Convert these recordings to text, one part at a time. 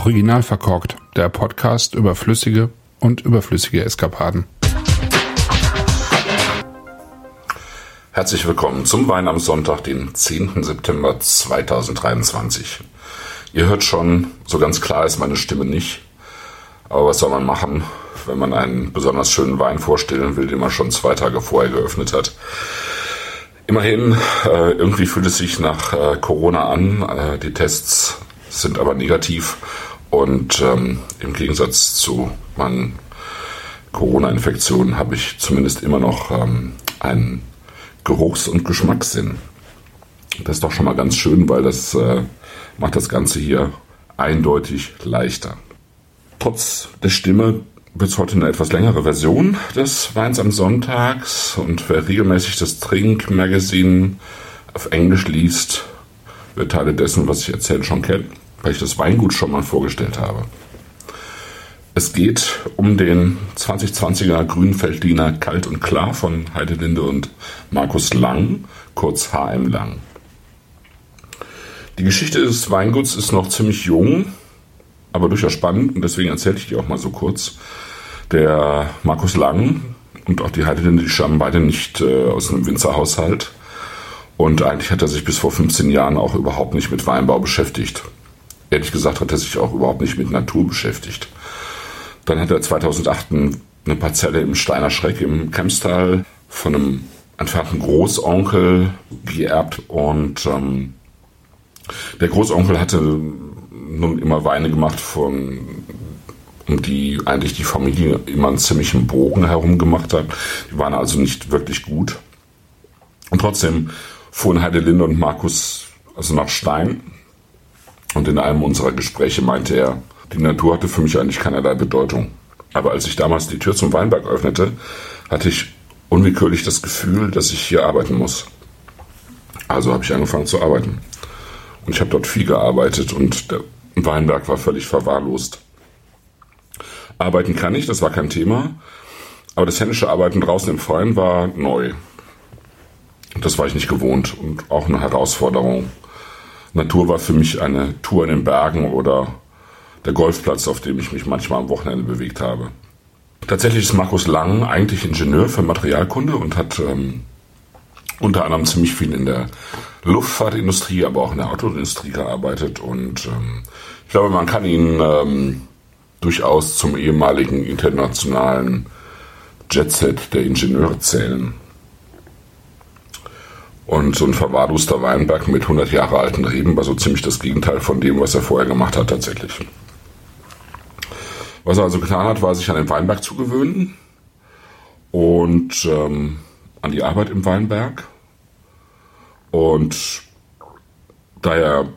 Original verkorkt, der Podcast über flüssige und überflüssige Eskapaden. Herzlich willkommen zum Wein am Sonntag, den 10. September 2023. Ihr hört schon, so ganz klar ist meine Stimme nicht. Aber was soll man machen, wenn man einen besonders schönen Wein vorstellen will, den man schon zwei Tage vorher geöffnet hat? Immerhin, äh, irgendwie fühlt es sich nach äh, Corona an. Äh, die Tests sind aber negativ und ähm, im Gegensatz zu meinen Corona-Infektionen habe ich zumindest immer noch ähm, einen Geruchs- und Geschmackssinn. Das ist doch schon mal ganz schön, weil das äh, macht das Ganze hier eindeutig leichter. Trotz der Stimme wird es heute eine etwas längere Version des Weins am Sonntags und wer regelmäßig das Trink Magazine auf Englisch liest, wird Teile dessen, was ich erzähle, schon kennen, weil ich das Weingut schon mal vorgestellt habe. Es geht um den 2020er Grünfeldliner Kalt und Klar von Heidelinde und Markus Lang, kurz HM Lang. Die Geschichte des Weinguts ist noch ziemlich jung, aber durchaus spannend und deswegen erzähle ich die auch mal so kurz. Der Markus Lang und auch die Heidelinde, die stammen beide nicht äh, aus einem Winzerhaushalt. Und eigentlich hat er sich bis vor 15 Jahren auch überhaupt nicht mit Weinbau beschäftigt. Ehrlich gesagt hat er sich auch überhaupt nicht mit Natur beschäftigt. Dann hat er 2008 eine Parzelle im Steiner Schreck im Kempstal von einem entfernten Großonkel geerbt und ähm, der Großonkel hatte nun immer Weine gemacht, von, um die eigentlich die Familie immer einen ziemlichen Bogen herum gemacht hat. Die waren also nicht wirklich gut. Und trotzdem fuhren Heidelinde und Markus also nach Stein. Und in einem unserer Gespräche meinte er, die Natur hatte für mich eigentlich keinerlei Bedeutung. Aber als ich damals die Tür zum Weinberg öffnete, hatte ich unwillkürlich das Gefühl, dass ich hier arbeiten muss. Also habe ich angefangen zu arbeiten. Und ich habe dort viel gearbeitet und der Weinberg war völlig verwahrlost. Arbeiten kann ich, das war kein Thema. Aber das händische Arbeiten draußen im Freien war neu. Das war ich nicht gewohnt und auch eine Herausforderung. Natur war für mich eine Tour in den Bergen oder der Golfplatz, auf dem ich mich manchmal am Wochenende bewegt habe. Tatsächlich ist Markus Lang eigentlich Ingenieur für Materialkunde und hat ähm, unter anderem ziemlich viel in der Luftfahrtindustrie, aber auch in der Autoindustrie gearbeitet. Und ähm, ich glaube, man kann ihn ähm, durchaus zum ehemaligen internationalen Jetset der Ingenieure zählen. Und so ein verwahrloster Weinberg mit 100 Jahre alten Reben war so ziemlich das Gegenteil von dem, was er vorher gemacht hat tatsächlich. Was er also getan hat, war sich an den Weinberg zu gewöhnen und ähm, an die Arbeit im Weinberg. Und da er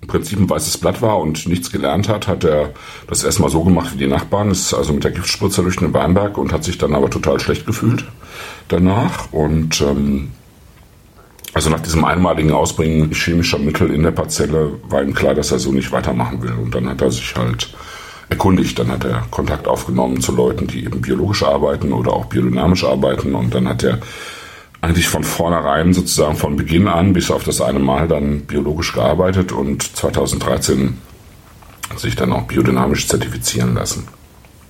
im Prinzip ein weißes Blatt war und nichts gelernt hat, hat er das erstmal so gemacht wie die Nachbarn, ist also mit der Giftspritze durch den Weinberg und hat sich dann aber total schlecht gefühlt danach. Und ähm, also nach diesem einmaligen Ausbringen chemischer Mittel in der Parzelle war ihm klar, dass er so nicht weitermachen will. Und dann hat er sich halt erkundigt. Dann hat er Kontakt aufgenommen zu Leuten, die eben biologisch arbeiten oder auch biodynamisch arbeiten. Und dann hat er eigentlich von vornherein sozusagen von Beginn an bis auf das eine Mal dann biologisch gearbeitet und 2013 sich dann auch biodynamisch zertifizieren lassen.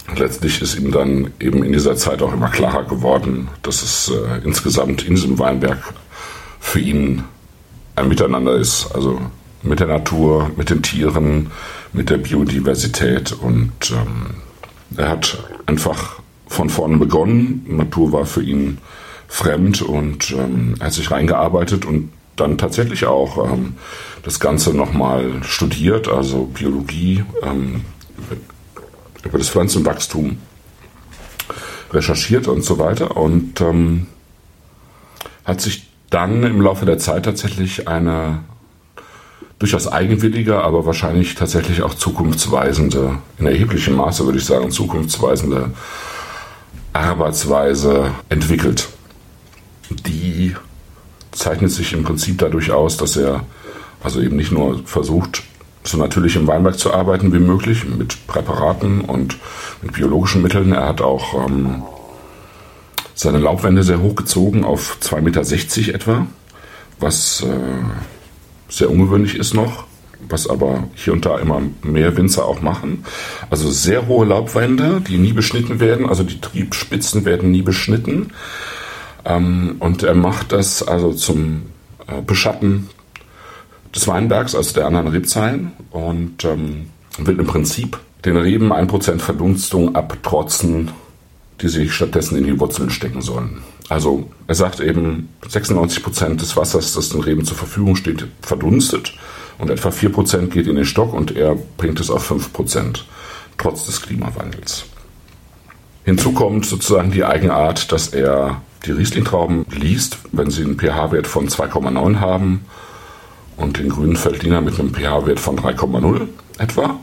Und letztlich ist ihm dann eben in dieser Zeit auch immer klarer geworden, dass es äh, insgesamt in diesem Weinberg für ihn ein Miteinander ist. Also mit der Natur, mit den Tieren, mit der Biodiversität. Und ähm, er hat einfach von vorne begonnen. Natur war für ihn fremd und ähm, er hat sich reingearbeitet und dann tatsächlich auch ähm, das Ganze nochmal studiert, also Biologie ähm, über das Pflanzenwachstum recherchiert und so weiter und ähm, hat sich dann im Laufe der Zeit tatsächlich eine durchaus eigenwillige, aber wahrscheinlich tatsächlich auch zukunftsweisende, in erheblichem Maße würde ich sagen, zukunftsweisende Arbeitsweise entwickelt. Die zeichnet sich im Prinzip dadurch aus, dass er also eben nicht nur versucht, so natürlich im Weinberg zu arbeiten wie möglich, mit Präparaten und mit biologischen Mitteln. Er hat auch ähm, seine Laubwände sehr hochgezogen auf 2,60 Meter etwa, was äh, sehr ungewöhnlich ist noch. was aber hier und da immer mehr Winzer auch machen. Also sehr hohe Laubwände, die nie beschnitten werden, also die Triebspitzen werden nie beschnitten. Ähm, und er macht das also zum äh, Beschatten des Weinbergs, also der anderen Rebzeilen und ähm, will im Prinzip den Reben 1% Verdunstung abtrotzen, die sich stattdessen in die Wurzeln stecken sollen. Also er sagt eben, 96% des Wassers, das den Reben zur Verfügung steht, verdunstet und etwa 4% geht in den Stock und er bringt es auf 5%, trotz des Klimawandels. Hinzu kommt sozusagen die Eigenart, dass er die Riesling-Trauben liest, wenn sie einen pH-Wert von 2,9 haben und den grünen Feldliner mit einem pH-Wert von 3,0 etwa.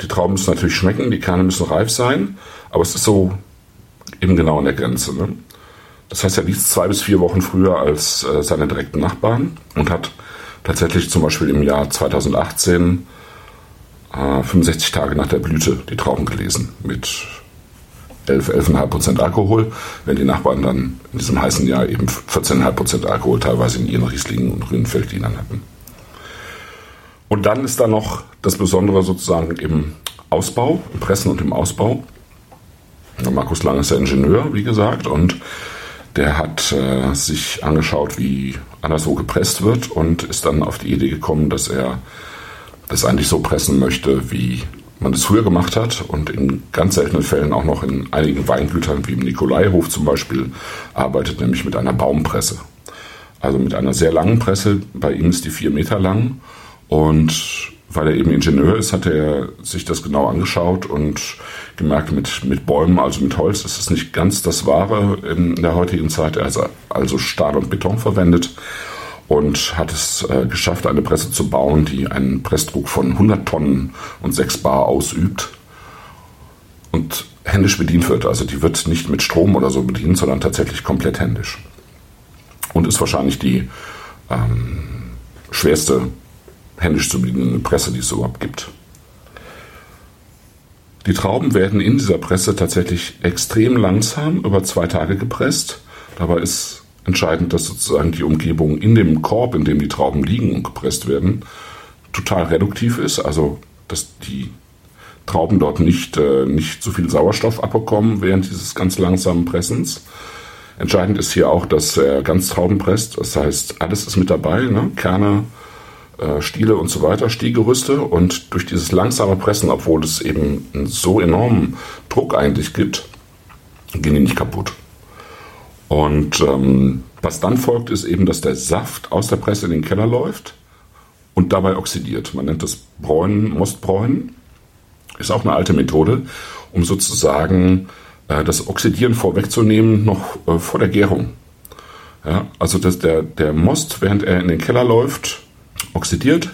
Die Trauben müssen natürlich schmecken, die Kerne müssen reif sein, aber es ist so eben genau an der Grenze. Ne? Das heißt, er liest zwei bis vier Wochen früher als äh, seine direkten Nachbarn und hat tatsächlich zum Beispiel im Jahr 2018 äh, 65 Tage nach der Blüte die Trauben gelesen mit 11, 11,5 Prozent Alkohol, wenn die Nachbarn dann in diesem heißen Jahr eben 14,5 Prozent Alkohol teilweise in ihren Rieslingen und grünen hatten. Und dann ist da noch das Besondere sozusagen im Ausbau, im Pressen und im Ausbau. Markus Lang ist ja Ingenieur, wie gesagt, und der hat äh, sich angeschaut, wie anderswo gepresst wird und ist dann auf die Idee gekommen, dass er das eigentlich so pressen möchte, wie man es früher gemacht hat und in ganz seltenen Fällen auch noch in einigen Weingütern wie im Nikolaihof zum Beispiel arbeitet, nämlich mit einer Baumpresse. Also mit einer sehr langen Presse, bei ihm ist die vier Meter lang und weil er eben Ingenieur ist, hat er sich das genau angeschaut und gemerkt, mit, mit Bäumen, also mit Holz, ist es nicht ganz das Wahre in der heutigen Zeit. Er hat also Stahl und Beton verwendet und hat es äh, geschafft, eine Presse zu bauen, die einen Pressdruck von 100 Tonnen und 6 Bar ausübt und händisch bedient wird. Also die wird nicht mit Strom oder so bedient, sondern tatsächlich komplett händisch. Und ist wahrscheinlich die ähm, schwerste händisch zu bedienende Presse, die es überhaupt gibt. Die Trauben werden in dieser Presse tatsächlich extrem langsam über zwei Tage gepresst. Dabei ist entscheidend, dass sozusagen die Umgebung in dem Korb, in dem die Trauben liegen und gepresst werden, total reduktiv ist. Also, dass die Trauben dort nicht, äh, nicht so viel Sauerstoff abbekommen während dieses ganz langsamen Pressens. Entscheidend ist hier auch, dass er ganz Trauben presst. Das heißt, alles ist mit dabei, ne? Kerne, Stiele und so weiter, Stiegerüste. Und durch dieses langsame Pressen, obwohl es eben so enormen Druck eigentlich gibt, gehen die nicht kaputt. Und ähm, was dann folgt, ist eben, dass der Saft aus der Presse in den Keller läuft und dabei oxidiert. Man nennt das Bräunen, Mostbräunen. Ist auch eine alte Methode, um sozusagen äh, das Oxidieren vorwegzunehmen, noch äh, vor der Gärung. Ja, also dass der, der Most, während er in den Keller läuft, oxidiert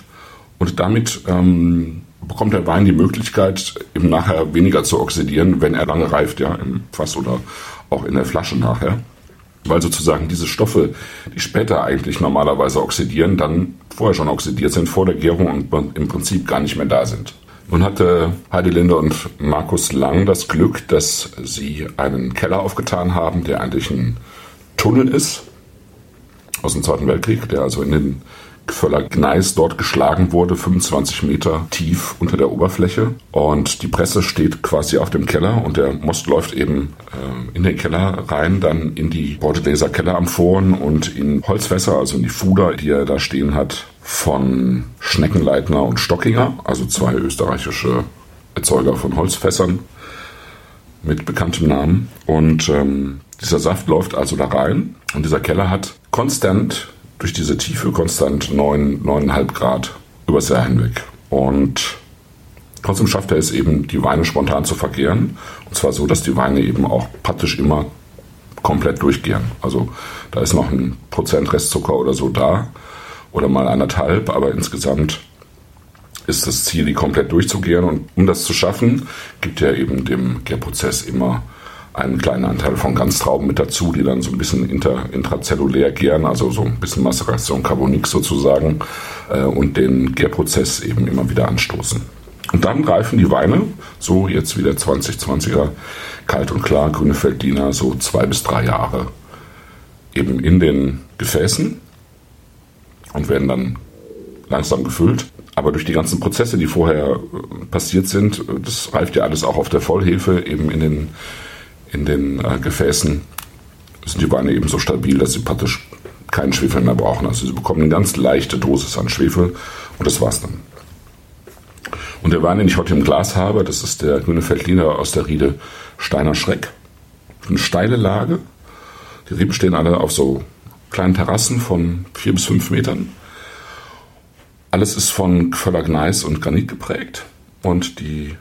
und damit ähm, bekommt der Wein die Möglichkeit, eben nachher weniger zu oxidieren, wenn er lange reift, ja, im Fass oder auch in der Flasche nachher weil sozusagen diese Stoffe, die später eigentlich normalerweise oxidieren, dann vorher schon oxidiert sind vor der Gärung und im Prinzip gar nicht mehr da sind. Nun hatte Heidi Linde und Markus Lang das Glück, dass sie einen Keller aufgetan haben, der eigentlich ein Tunnel ist aus dem Zweiten Weltkrieg, der also in den Völler Gneis dort geschlagen wurde, 25 Meter tief unter der Oberfläche. Und die Presse steht quasi auf dem Keller und der Most läuft eben äh, in den Keller rein, dann in die Bordelaser Kelleramphoren und in Holzfässer, also in die Fuder, die er da stehen hat, von Schneckenleitner und Stockinger, also zwei österreichische Erzeuger von Holzfässern mit bekanntem Namen. Und ähm, dieser Saft läuft also da rein und dieser Keller hat konstant durch diese Tiefe konstant 9, 9,5 Grad übers Jahr hinweg. Und trotzdem schafft er es eben, die Weine spontan zu verkehren. Und zwar so, dass die Weine eben auch praktisch immer komplett durchgehen. Also da ist noch ein Prozent Restzucker oder so da oder mal anderthalb, aber insgesamt ist das Ziel, die komplett durchzugehen. Und um das zu schaffen, gibt er eben dem Gärprozess immer einen kleinen Anteil von Ganztrauben mit dazu, die dann so ein bisschen inter, intrazellulär gären, also so ein bisschen Maceration Carbonik sozusagen, äh, und den Gärprozess eben immer wieder anstoßen. Und dann reifen die Weine, so jetzt wieder 2020er, kalt und klar, grüne Feldliner, so zwei bis drei Jahre eben in den Gefäßen und werden dann langsam gefüllt. aber durch die ganzen Prozesse, die vorher äh, passiert sind, das reift ja alles auch auf der Vollhefe, eben in den, in den äh, Gefäßen, sind die Weine eben so stabil, dass sie praktisch keinen Schwefel mehr brauchen. Also sie bekommen eine ganz leichte Dosis an Schwefel und das war's dann. Und der Wein, den ich heute im Glas habe, das ist der grüne Feldliner aus der Riede Steiner Schreck. Eine steile Lage. Die Reben stehen alle auf so kleinen Terrassen von vier bis fünf Metern. Alles ist von Gneis und Granit geprägt. Und die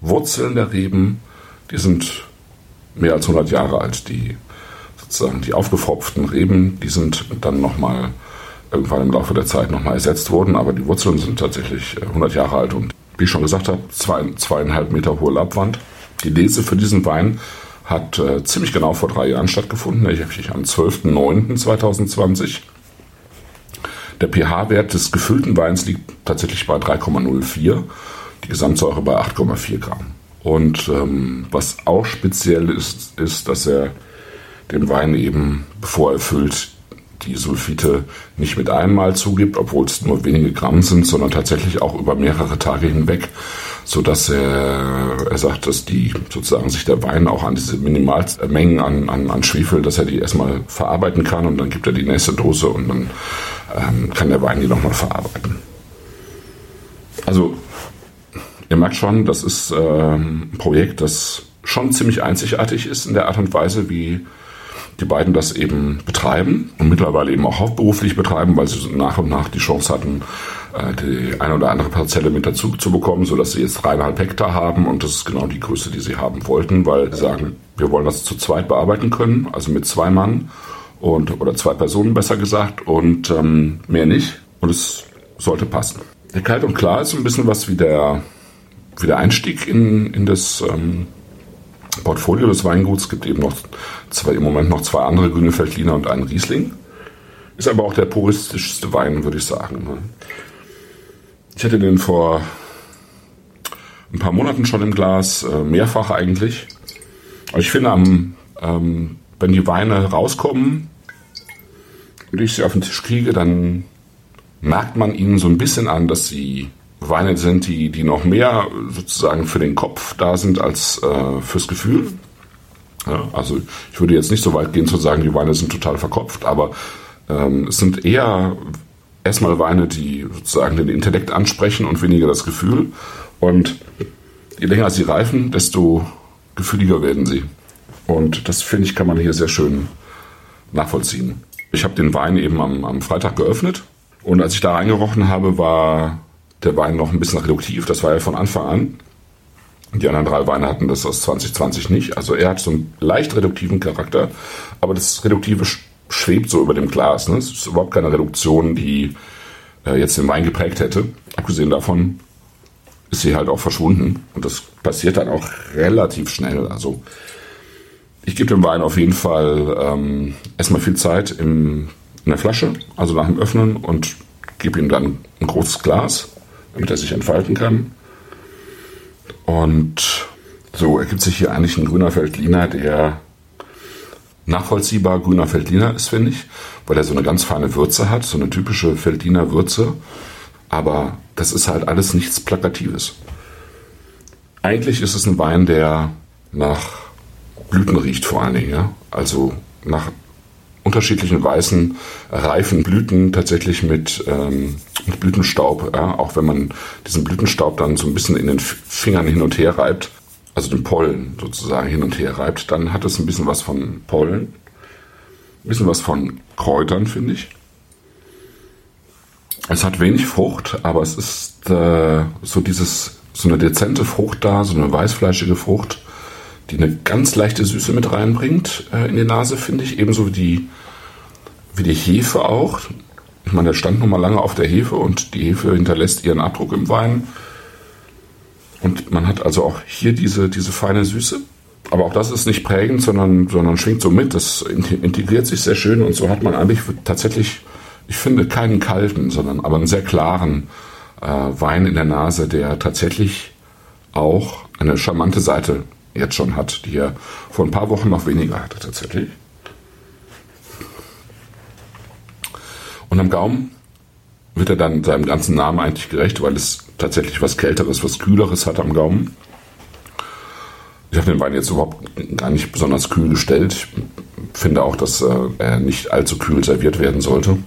Wurzeln der Reben, die sind mehr als 100 Jahre alt. Die sozusagen die aufgefropften Reben, die sind dann nochmal irgendwann im Laufe der Zeit nochmal ersetzt worden, aber die Wurzeln sind tatsächlich 100 Jahre alt und wie ich schon gesagt habe, zwei, zweieinhalb Meter hohe Laubwand. Die Lese für diesen Wein hat äh, ziemlich genau vor drei Jahren stattgefunden, nämlich am 12.09.2020. Der pH-Wert des gefüllten Weins liegt tatsächlich bei 3,04, die Gesamtsäure bei 8,4 Gramm. Und ähm, was auch speziell ist, ist, dass er dem Wein eben, bevor er füllt, die Sulfite nicht mit einmal zugibt, obwohl es nur wenige Gramm sind, sondern tatsächlich auch über mehrere Tage hinweg, so dass er, er sagt, dass die sozusagen sich der Wein auch an diese Minimalmengen an, an, an Schwefel, dass er die erstmal verarbeiten kann und dann gibt er die nächste Dose und dann ähm, kann der Wein die nochmal verarbeiten. Also ihr merkt schon, das ist ähm, ein Projekt, das schon ziemlich einzigartig ist in der Art und Weise, wie die beiden das eben betreiben und mittlerweile eben auch hauptberuflich betreiben, weil sie nach und nach die Chance hatten, äh, die eine oder andere Parzelle mit dazu zu bekommen, sodass sie jetzt dreieinhalb Hektar haben und das ist genau die Größe, die sie haben wollten, weil sie sagen, wir wollen das zu zweit bearbeiten können, also mit zwei Mann und oder zwei Personen besser gesagt und ähm, mehr nicht und es sollte passen. Der Kalt und Klar ist ein bisschen was wie der, wie der Einstieg in, in das ähm, Portfolio des Weinguts. Es gibt eben noch zwei, im Moment noch zwei andere grüne Feldliner und einen Riesling. Ist aber auch der puristischste Wein, würde ich sagen. Ne? Ich hatte den vor ein paar Monaten schon im Glas, äh, mehrfach eigentlich. Aber ich finde, ähm, wenn die Weine rauskommen und ich sie auf den Tisch kriege, dann merkt man ihnen so ein bisschen an, dass sie Weine sind, die, die noch mehr sozusagen für den Kopf da sind als äh, fürs Gefühl. Ja, also ich würde jetzt nicht so weit gehen zu sagen, die Weine sind total verkopft, aber ähm, es sind eher erstmal Weine, die sozusagen den Intellekt ansprechen und weniger das Gefühl. Und je länger sie reifen, desto gefühliger werden sie. Und das finde ich, kann man hier sehr schön nachvollziehen. Ich habe den Wein eben am, am Freitag geöffnet und als ich da reingerochen habe, war der Wein noch ein bisschen reduktiv. Das war ja von Anfang an. Die anderen drei Weine hatten das aus 2020 nicht. Also er hat so einen leicht reduktiven Charakter, aber das Reduktive schwebt so über dem Glas. Ne? Es ist überhaupt keine Reduktion, die äh, jetzt den Wein geprägt hätte. Abgesehen davon ist sie halt auch verschwunden. Und das passiert dann auch relativ schnell. Also ich gebe dem Wein auf jeden Fall ähm, erstmal viel Zeit im, in der Flasche, also nach dem Öffnen und gebe ihm dann ein großes Glas damit er sich entfalten kann. Und so ergibt sich hier eigentlich ein grüner Feldliner, der nachvollziehbar grüner Feldliner ist, finde ich, weil er so eine ganz feine Würze hat, so eine typische Feldliner Würze. Aber das ist halt alles nichts Plakatives. Eigentlich ist es ein Wein, der nach Blüten riecht vor allen Dingen, ja. Also nach unterschiedlichen weißen, reifen Blüten tatsächlich mit, ähm, mit Blütenstaub. Ja? Auch wenn man diesen Blütenstaub dann so ein bisschen in den Fingern hin und her reibt, also den Pollen sozusagen hin und her reibt, dann hat es ein bisschen was von Pollen, ein bisschen was von Kräutern, finde ich. Es hat wenig Frucht, aber es ist äh, so dieses, so eine dezente Frucht da, so eine weißfleischige Frucht die eine ganz leichte Süße mit reinbringt äh, in die Nase, finde ich. Ebenso wie die, wie die Hefe auch. Ich meine, der stand noch mal lange auf der Hefe und die Hefe hinterlässt ihren Abdruck im Wein. Und man hat also auch hier diese, diese feine Süße. Aber auch das ist nicht prägend, sondern, sondern schwingt so mit. Das integriert sich sehr schön und so hat man eigentlich tatsächlich, ich finde, keinen kalten, sondern aber einen sehr klaren äh, Wein in der Nase, der tatsächlich auch eine charmante Seite jetzt schon hat, die er vor ein paar Wochen noch weniger hatte tatsächlich. Und am Gaumen wird er dann seinem ganzen Namen eigentlich gerecht, weil es tatsächlich was Kälteres, was Kühleres hat am Gaumen. Ich habe den Wein jetzt überhaupt gar nicht besonders kühl gestellt. Ich finde auch, dass äh, er nicht allzu kühl serviert werden sollte.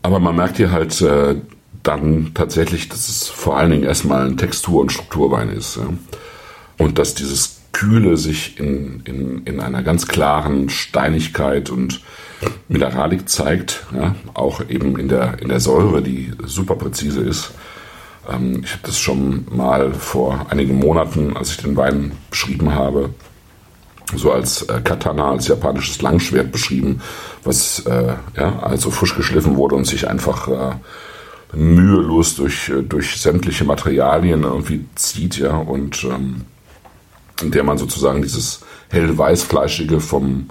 Aber man merkt hier halt äh, dann tatsächlich, dass es vor allen Dingen erstmal ein Textur- und Strukturwein ist. Und dass dieses Kühle sich in, in, in einer ganz klaren Steinigkeit und Mineralik zeigt, ja? auch eben in der, in der Säure, die super präzise ist. Ähm, ich habe das schon mal vor einigen Monaten, als ich den Wein beschrieben habe, so als äh, Katana, als japanisches Langschwert beschrieben, was äh, ja, also frisch geschliffen wurde und sich einfach äh, mühelos durch, äh, durch sämtliche Materialien irgendwie zieht, ja, und ähm, in der man sozusagen dieses hell-weiß-fleischige vom,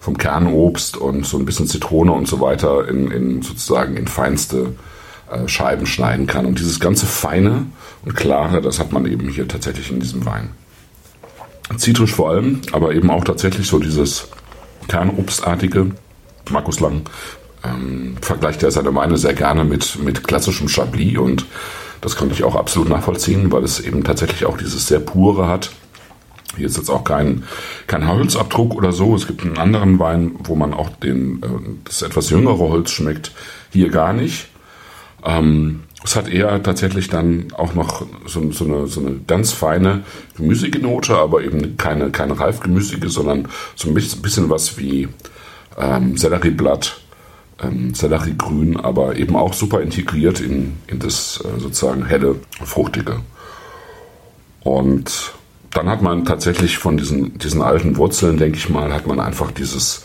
vom Kernobst und so ein bisschen Zitrone und so weiter in, in sozusagen in feinste äh, Scheiben schneiden kann. Und dieses ganze Feine und Klare, das hat man eben hier tatsächlich in diesem Wein. Zitrisch vor allem, aber eben auch tatsächlich so dieses Kernobstartige. Markus Lang ähm, vergleicht ja seine Weine sehr gerne mit, mit klassischem Chablis und das konnte ich auch absolut nachvollziehen, weil es eben tatsächlich auch dieses sehr pure hat. Hier ist jetzt auch kein, kein Holzabdruck oder so. Es gibt einen anderen Wein, wo man auch den, äh, das etwas jüngere Holz schmeckt. Hier gar nicht. Ähm, es hat eher tatsächlich dann auch noch so, so, eine, so eine ganz feine gemüsige Note, aber eben keine, keine reifgemüsige, sondern so ein bisschen was wie ähm, Sellerieblatt, ähm, Selleriegrün, aber eben auch super integriert in, in das äh, sozusagen helle, fruchtige. Und dann hat man tatsächlich von diesen, diesen alten Wurzeln, denke ich mal, hat man einfach dieses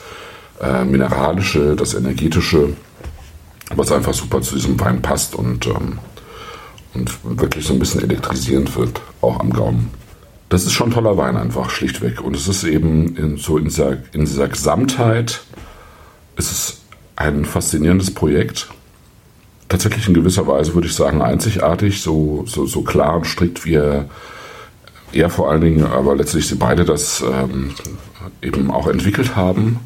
äh, mineralische, das energetische, was einfach super zu diesem Wein passt und, ähm, und wirklich so ein bisschen elektrisierend wird, auch am Gaumen. Das ist schon ein toller Wein einfach, schlichtweg. Und es ist eben in, so in dieser, in dieser Gesamtheit, ist es ein faszinierendes Projekt. Tatsächlich in gewisser Weise würde ich sagen einzigartig, so, so, so klar und strikt wie er, er vor allen Dingen, aber letztlich sie beide das ähm, eben auch entwickelt haben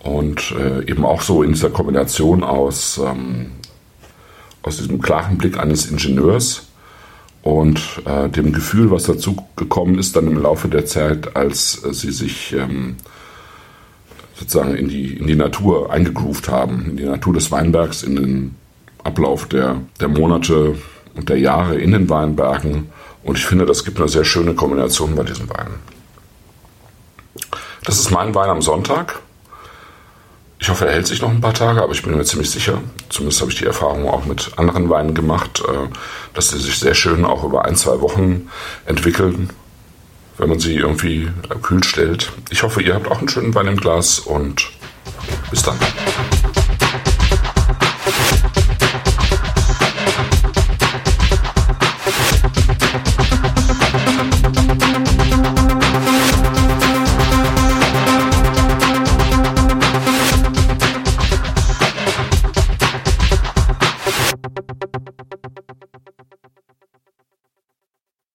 und äh, eben auch so in dieser Kombination aus, ähm, aus diesem klaren Blick eines Ingenieurs und äh, dem Gefühl, was dazu gekommen ist dann im Laufe der Zeit, als äh, sie sich ähm, sozusagen in die, in die Natur eingegroovt haben, in die Natur des Weinbergs, in den Ablauf der, der Monate und der Jahre in den Weinbergen. Und ich finde, das gibt eine sehr schöne Kombination bei diesem Wein. Das ist mein Wein am Sonntag. Ich hoffe, er hält sich noch ein paar Tage, aber ich bin mir ziemlich sicher, zumindest habe ich die Erfahrung auch mit anderen Weinen gemacht, äh, dass sie sich sehr schön auch über ein, zwei Wochen entwickeln, wenn man sie irgendwie kühl stellt. Ich hoffe, ihr habt auch einen schönen Wein im Glas und bis dann.